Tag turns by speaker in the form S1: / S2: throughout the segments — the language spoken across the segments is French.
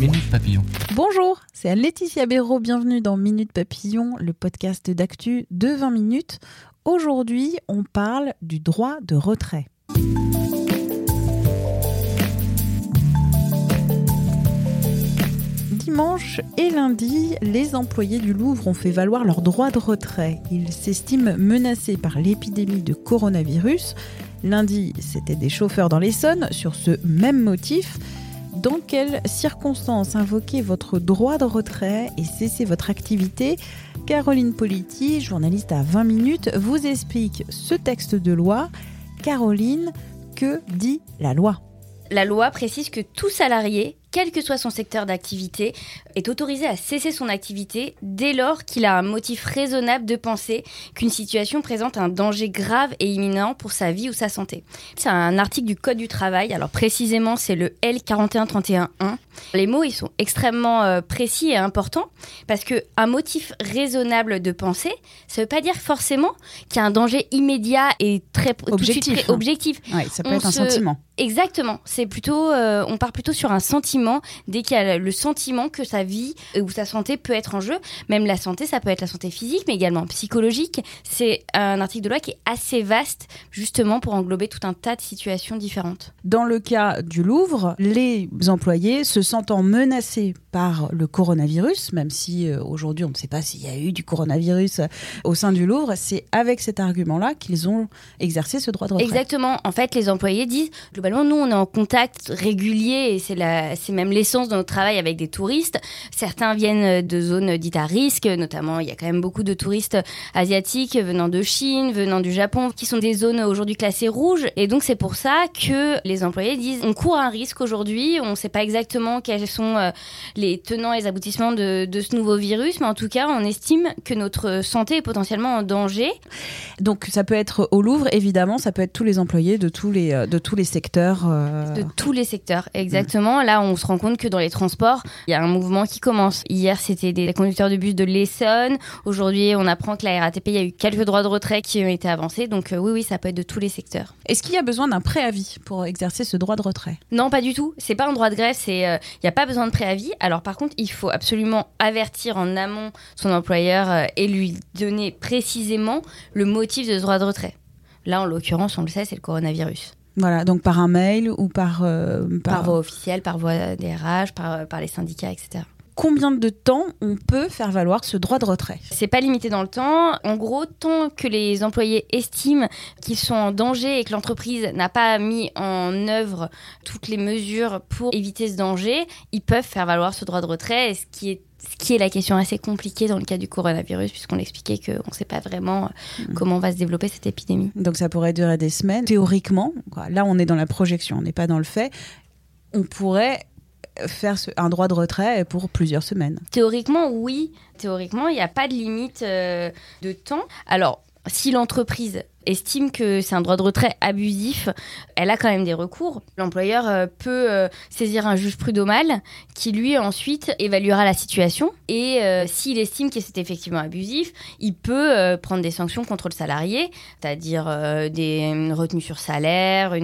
S1: Minute Papillon.
S2: Bonjour, c'est Laetitia Béraud. Bienvenue dans Minute Papillon, le podcast d'actu de 20 minutes. Aujourd'hui, on parle du droit de retrait. Dimanche et lundi, les employés du Louvre ont fait valoir leur droit de retrait. Ils s'estiment menacés par l'épidémie de coronavirus. Lundi, c'était des chauffeurs dans l'Essonne sur ce même motif. Dans quelles circonstances invoquer votre droit de retrait et cesser votre activité? Caroline Politi, journaliste à 20 minutes, vous explique ce texte de loi. Caroline, que dit la loi?
S3: La loi précise que tout salarié, quel que soit son secteur d'activité, est autorisé à cesser son activité dès lors qu'il a un motif raisonnable de penser qu'une situation présente un danger grave et imminent pour sa vie ou sa santé. C'est un article du Code du travail, alors précisément c'est le L4131.1. Les mots, ils sont extrêmement euh, précis et importants parce que un motif raisonnable de penser, ça veut pas dire forcément qu'il y a un danger immédiat et très tout de suite
S2: Objectif.
S3: très objectif.
S2: Oui, ça peut
S3: On
S2: être un
S3: se-
S2: sentiment.
S3: Exactement. C'est plutôt, euh, on part plutôt sur un sentiment dès qu'il y a le sentiment que sa vie euh, ou sa santé peut être en jeu. Même la santé, ça peut être la santé physique, mais également psychologique. C'est un article de loi qui est assez vaste, justement pour englober tout un tas de situations différentes.
S2: Dans le cas du Louvre, les employés se sentant menacés par le coronavirus, même si euh, aujourd'hui on ne sait pas s'il y a eu du coronavirus euh, au sein du Louvre, c'est avec cet argument-là qu'ils ont exercé ce droit de retrait.
S3: Exactement. En fait, les employés disent globalement, nous, on est en contact régulier et c'est la, c'est même l'essence de notre travail avec des touristes. Certains viennent de zones dites à risque, notamment il y a quand même beaucoup de touristes asiatiques venant de Chine, venant du Japon, qui sont des zones aujourd'hui classées rouges. Et donc c'est pour ça que les employés disent, on court un risque aujourd'hui. On ne sait pas exactement quels sont euh, les tenants et les aboutissements de, de ce nouveau virus, mais en tout cas, on estime que notre santé est potentiellement en danger.
S2: Donc ça peut être au Louvre, évidemment, ça peut être tous les employés de tous les, euh, de tous les secteurs. euh,
S3: De tous les secteurs, exactement. Là, on se rend compte que dans les transports, il y a un mouvement qui commence. Hier, c'était des conducteurs de bus de l'Essonne. Aujourd'hui, on apprend que la RATP, il y a eu quelques droits de retrait qui ont été avancés. Donc euh, oui, oui, ça peut être de tous les secteurs.
S2: Est-ce qu'il y a besoin d'un préavis pour exercer ce droit de retrait?
S3: Non, pas du tout. C'est pas un droit de grève. C'est, euh, il n'y a pas besoin de préavis. Alors par contre, il faut absolument avertir en amont son employeur euh, et lui donner précisément le motif de ce droit de retrait. Là, en l'occurrence, on le sait, c'est le coronavirus.
S2: Voilà, donc par un mail ou par... euh,
S3: Par voie officielle, par voie des RH, par, euh, par les syndicats, etc.
S2: Combien de temps on peut faire valoir ce droit de retrait
S3: C'est pas limité dans le temps. En gros, tant que les employés estiment qu'ils sont en danger et que l'entreprise n'a pas mis en œuvre toutes les mesures pour éviter ce danger, ils peuvent faire valoir ce droit de retrait. Et ce qui est ce qui est la question assez compliquée dans le cas du coronavirus, puisqu'on expliquait qu'on ne sait pas vraiment euh, comment va se développer cette épidémie.
S2: Donc ça pourrait durer des semaines. Théoriquement, quoi, là on est dans la projection, on n'est pas dans le fait, on pourrait faire un droit de retrait pour plusieurs semaines.
S3: Théoriquement, oui. Théoriquement, il n'y a pas de limite euh, de temps. Alors, si l'entreprise estime que c'est un droit de retrait abusif, elle a quand même des recours. L'employeur euh, peut euh, saisir un juge prud'homal qui lui ensuite évaluera la situation et euh, s'il estime que c'est effectivement abusif, il peut prendre des sanctions contre le salarié, c'est-à-dire des retenues sur salaire,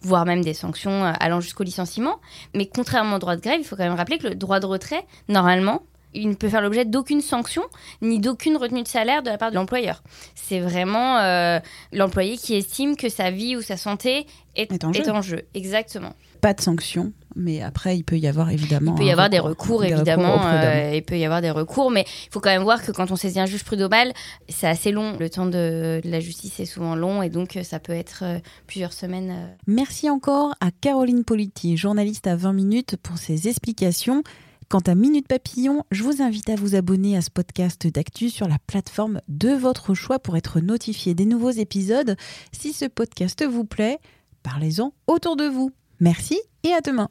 S3: voire même des sanctions allant jusqu'au licenciement. Mais contrairement au droit de grève, il faut quand même rappeler que le droit de retrait, normalement, il ne peut faire l'objet d'aucune sanction ni d'aucune retenue de salaire de la part de l'employeur. C'est vraiment euh, l'employé qui estime que sa vie ou sa santé est,
S2: Est en jeu.
S3: est en jeu. Exactement.
S2: Pas de sanction, mais après il peut y avoir évidemment.
S3: Il peut y avoir des recours,
S2: des
S3: évidemment. euh, il peut y avoir des recours, mais il faut quand même voir que quand on saisit un juge prud'homal, c'est assez long. Le temps de, de la justice est souvent long et donc euh, ça peut être euh, plusieurs semaines.
S2: Merci encore à Caroline Politi, journaliste à 20 minutes, pour ses explications. Quant à Minute Papillon, je vous invite à vous abonner à ce podcast d'actu sur la plateforme de votre choix pour être notifié des nouveaux épisodes. Si ce podcast vous plaît, parlez-en autour de vous. Merci et à demain.